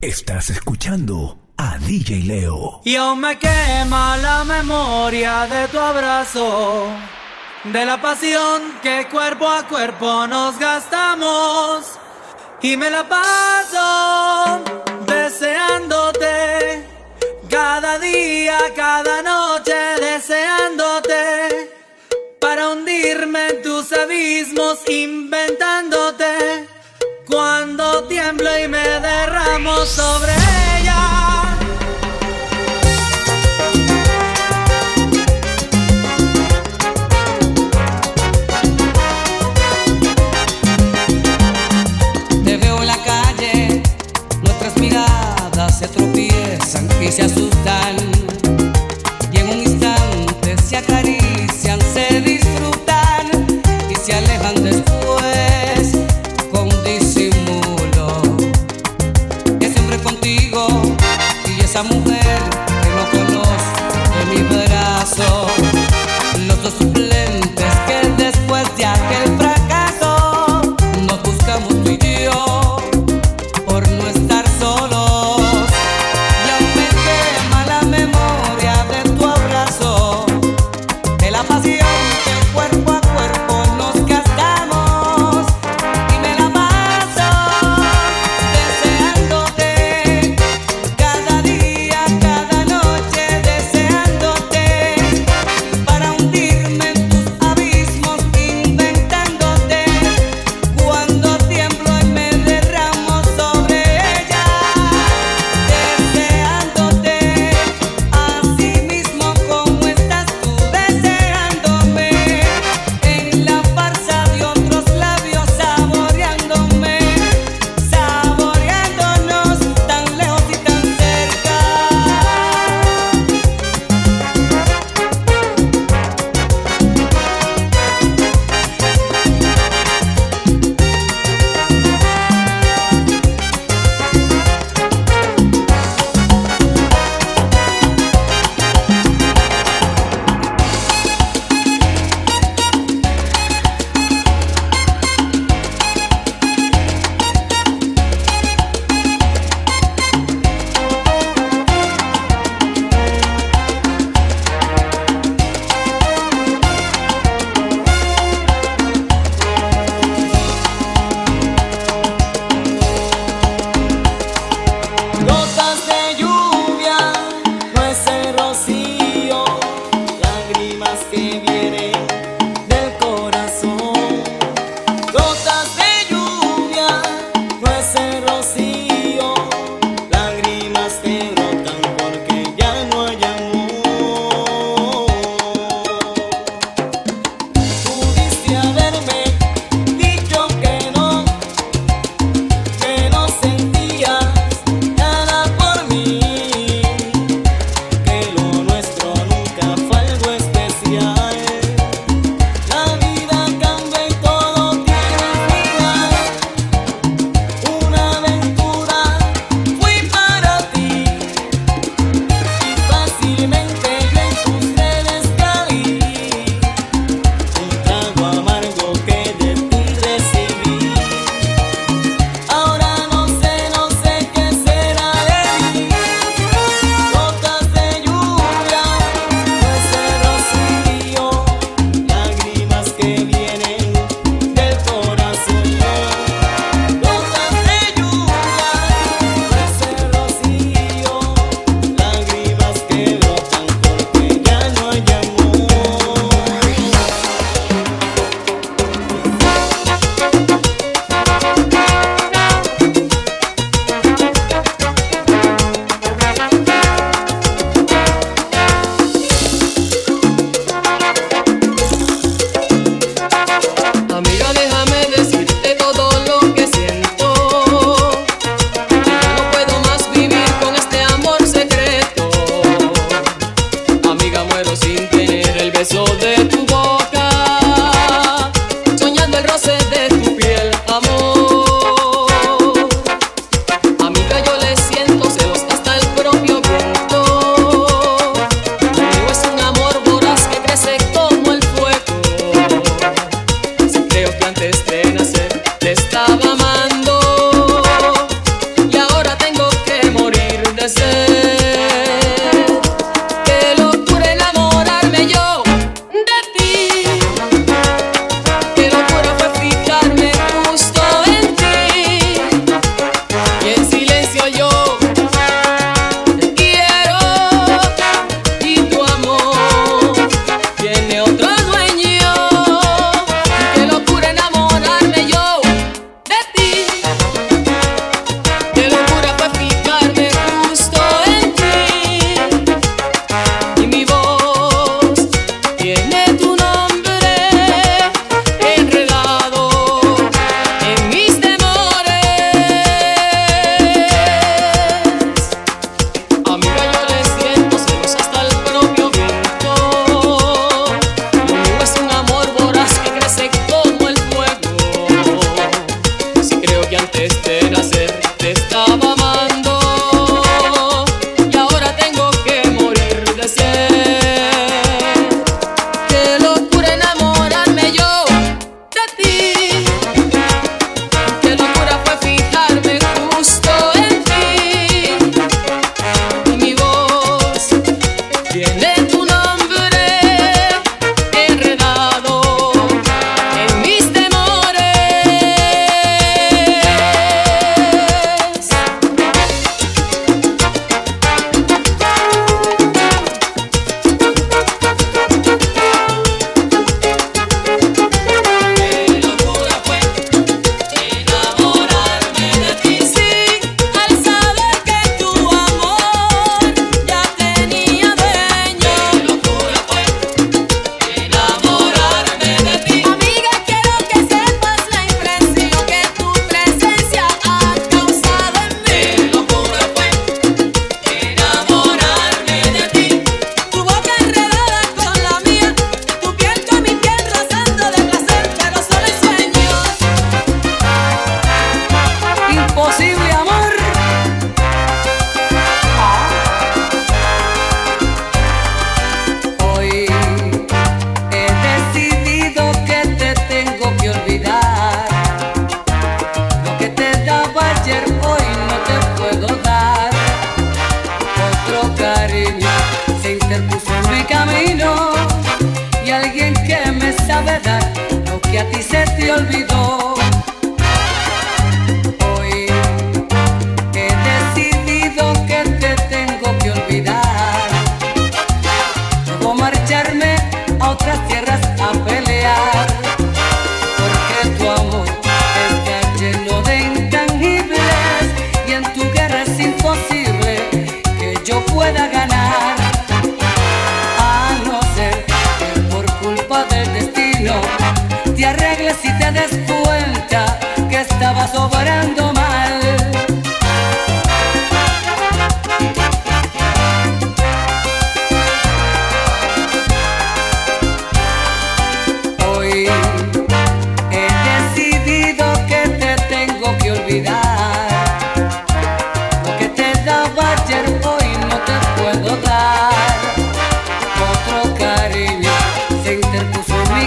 Estás escuchando a DJ Leo. Y aún me quema la memoria de tu abrazo, de la pasión que cuerpo a cuerpo nos gastamos. Y me la paso deseándote, cada día, cada noche deseándote, para hundirme en tus abismos inventándote cuando tiemblo y me sobre ella. Te veo en la calle, nuestras miradas se tropiezan y se asustan.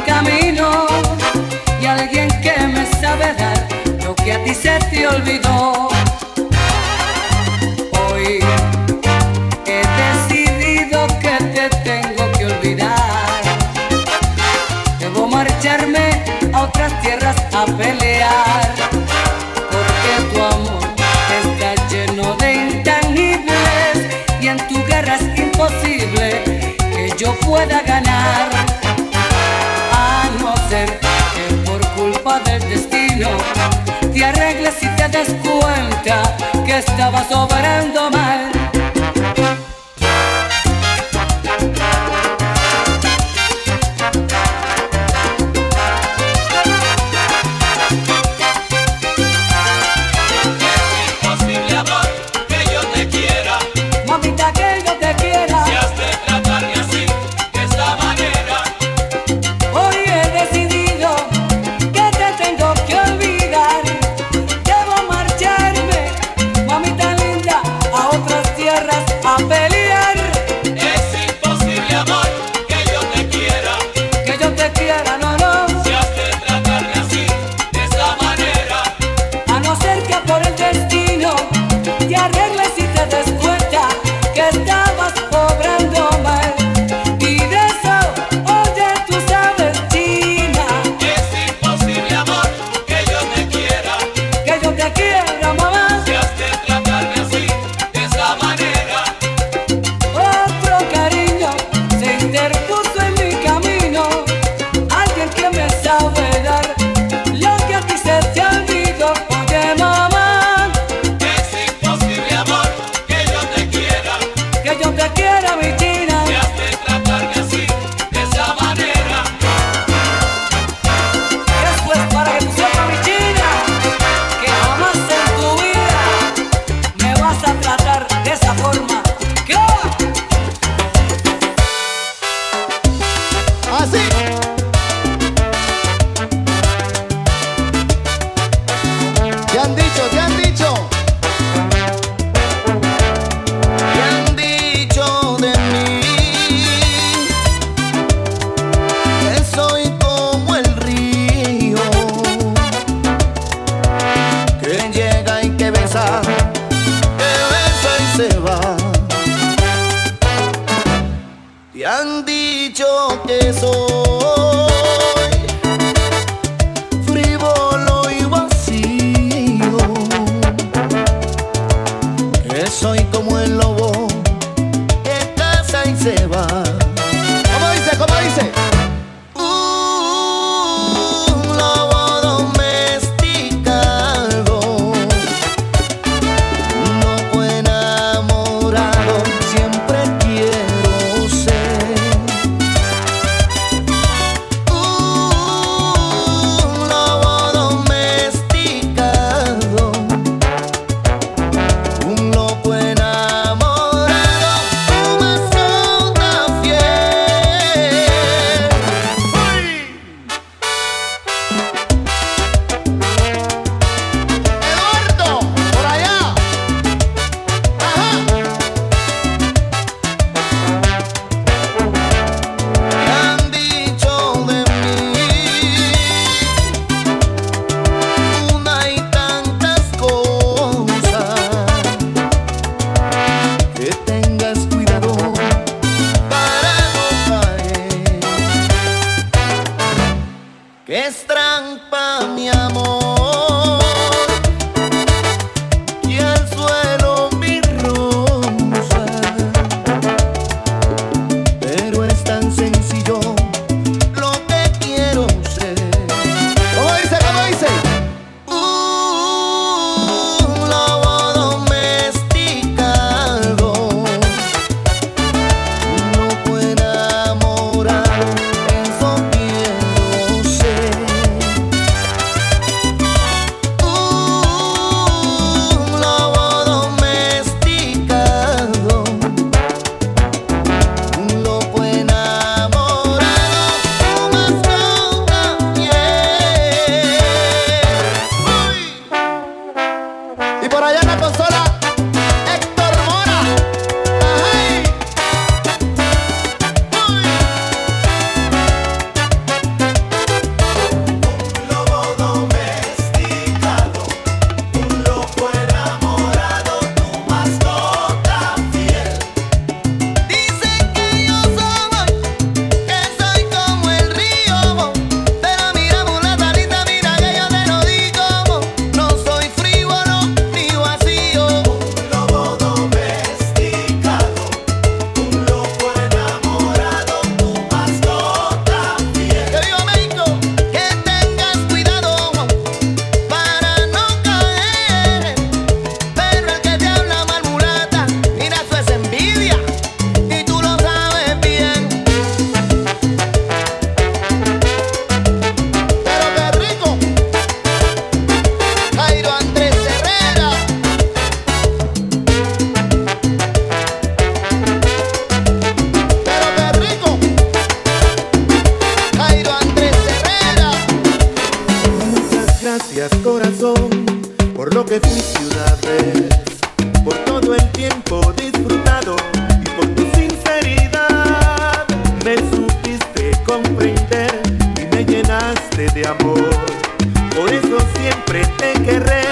camino y alguien que me sabe dar lo que a ti se te olvidó. Hoy he decidido que te tengo que olvidar. Debo marcharme a otras tierras a pelear. Porque tu amor está lleno de intangibles y en tu guerra es imposible que yo pueda ganar. des cuenta que estaba sobrando mal. que besa y se va. Y han dicho que soy. Gracias corazón por lo que fui ciudades, por todo el tiempo disfrutado y por tu sinceridad. Me supiste comprender y me llenaste de amor. Por eso siempre te querré.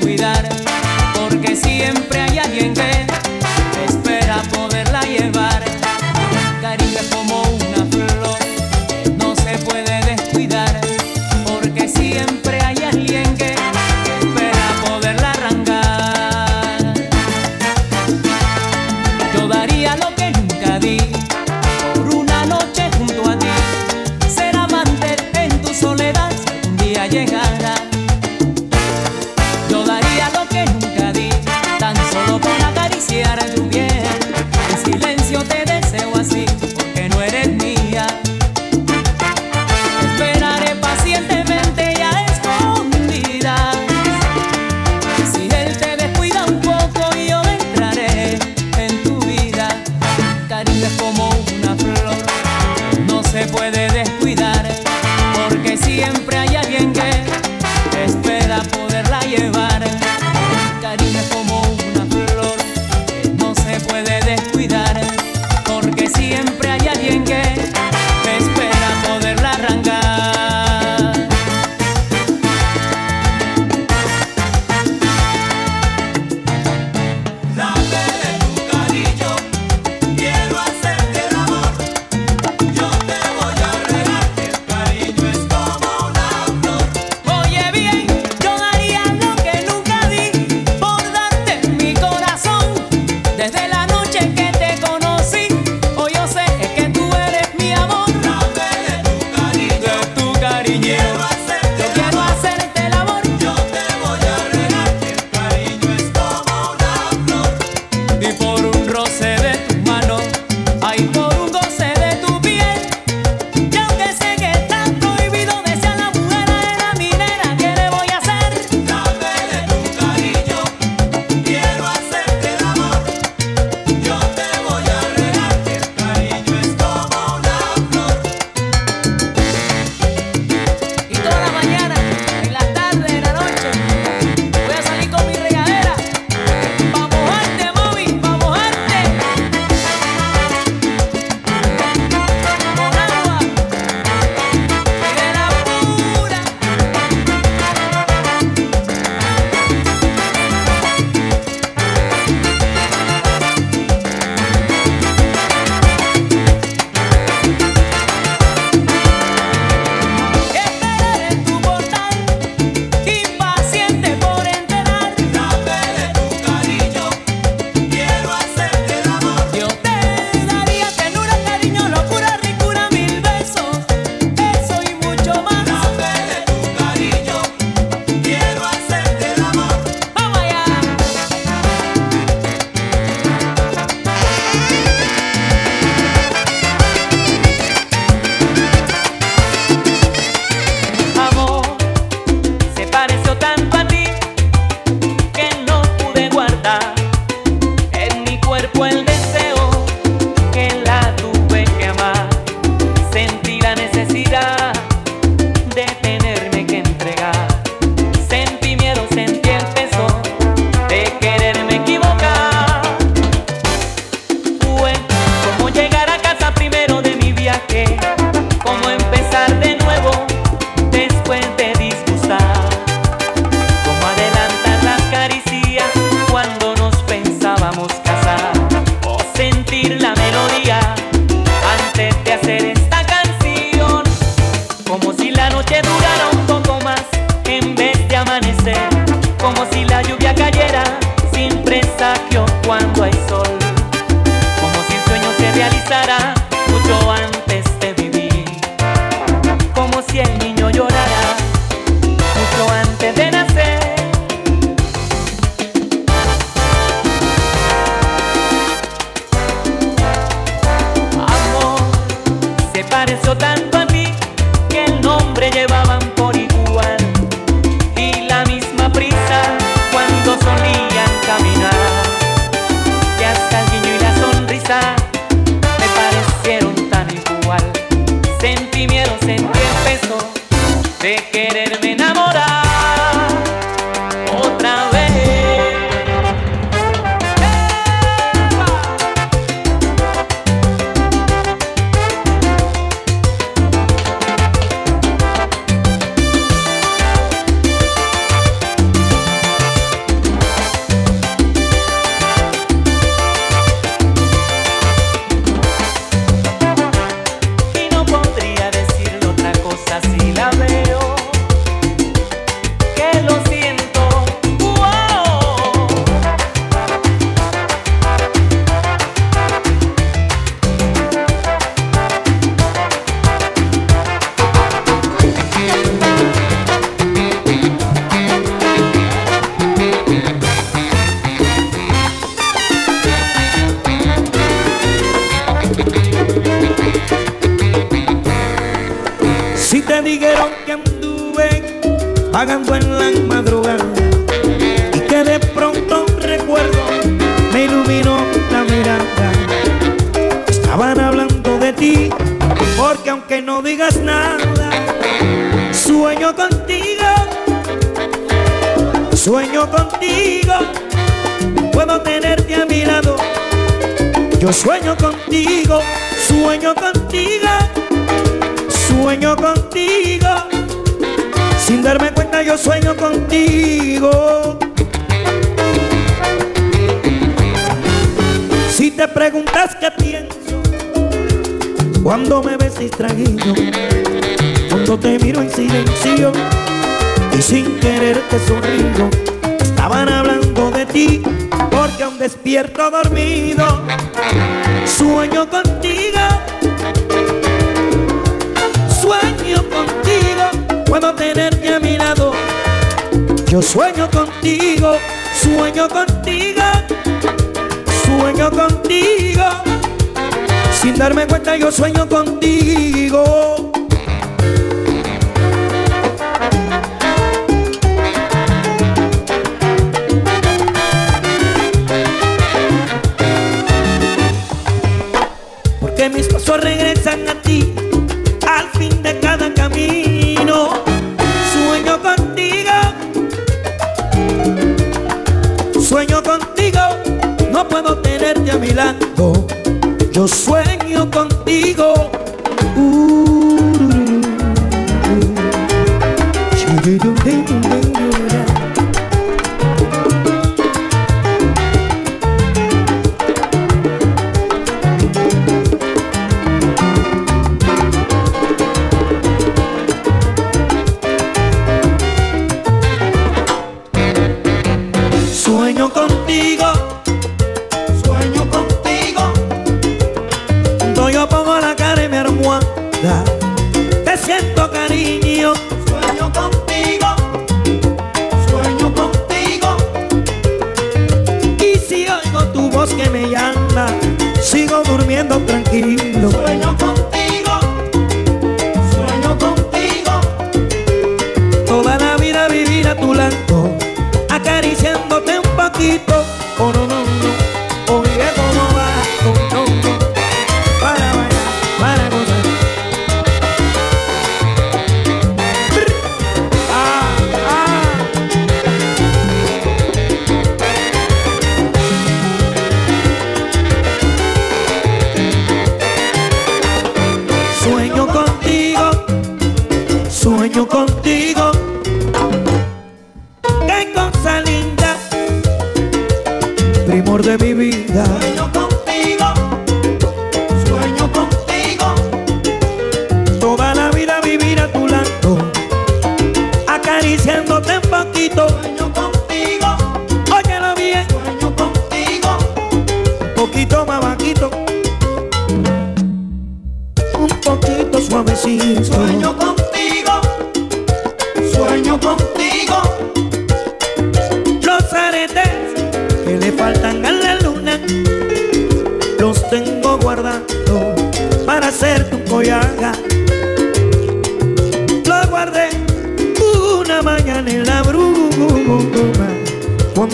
cuidar, porque siempre hay alguien que puede se Yo sueño contigo, sueño contigo sueño contigo. Sin darme cuenta yo sueño contigo. Si te preguntas qué pienso cuando me ves distraído, cuando te miro en silencio y sin querer te sonrío, estaban hablando de ti porque aún despierto dormido, sueño contigo sueño contigo, puedo tenerte a mi lado. Yo sueño contigo, sueño contigo, sueño contigo. Sin darme cuenta yo sueño contigo. Sueño contigo, sueño contigo. Cuando yo pongo la cara en mi almohada, te siento cariño. Sueño contigo, sueño contigo. Y si oigo tu voz que me llama, sigo durmiendo tranquilo. Sueño contigo, poquito. Oh no, no, no, oye cómo va, oh no, no, para bailar, para gozar. Brr. Ah, ah. Sueño contigo, sueño contigo. De mi vida.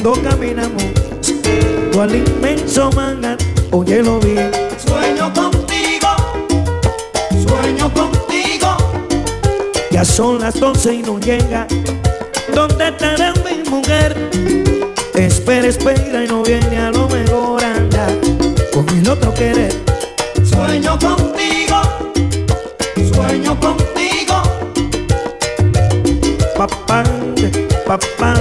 Cuando caminamos al inmenso manga, lo bien. Sueño contigo, sueño contigo. Ya son las doce y no llega. ¿Dónde estará mi mujer? Espera, espera y no viene a lo mejor anda con el otro querer. Sueño contigo, sueño contigo. Papá, papá,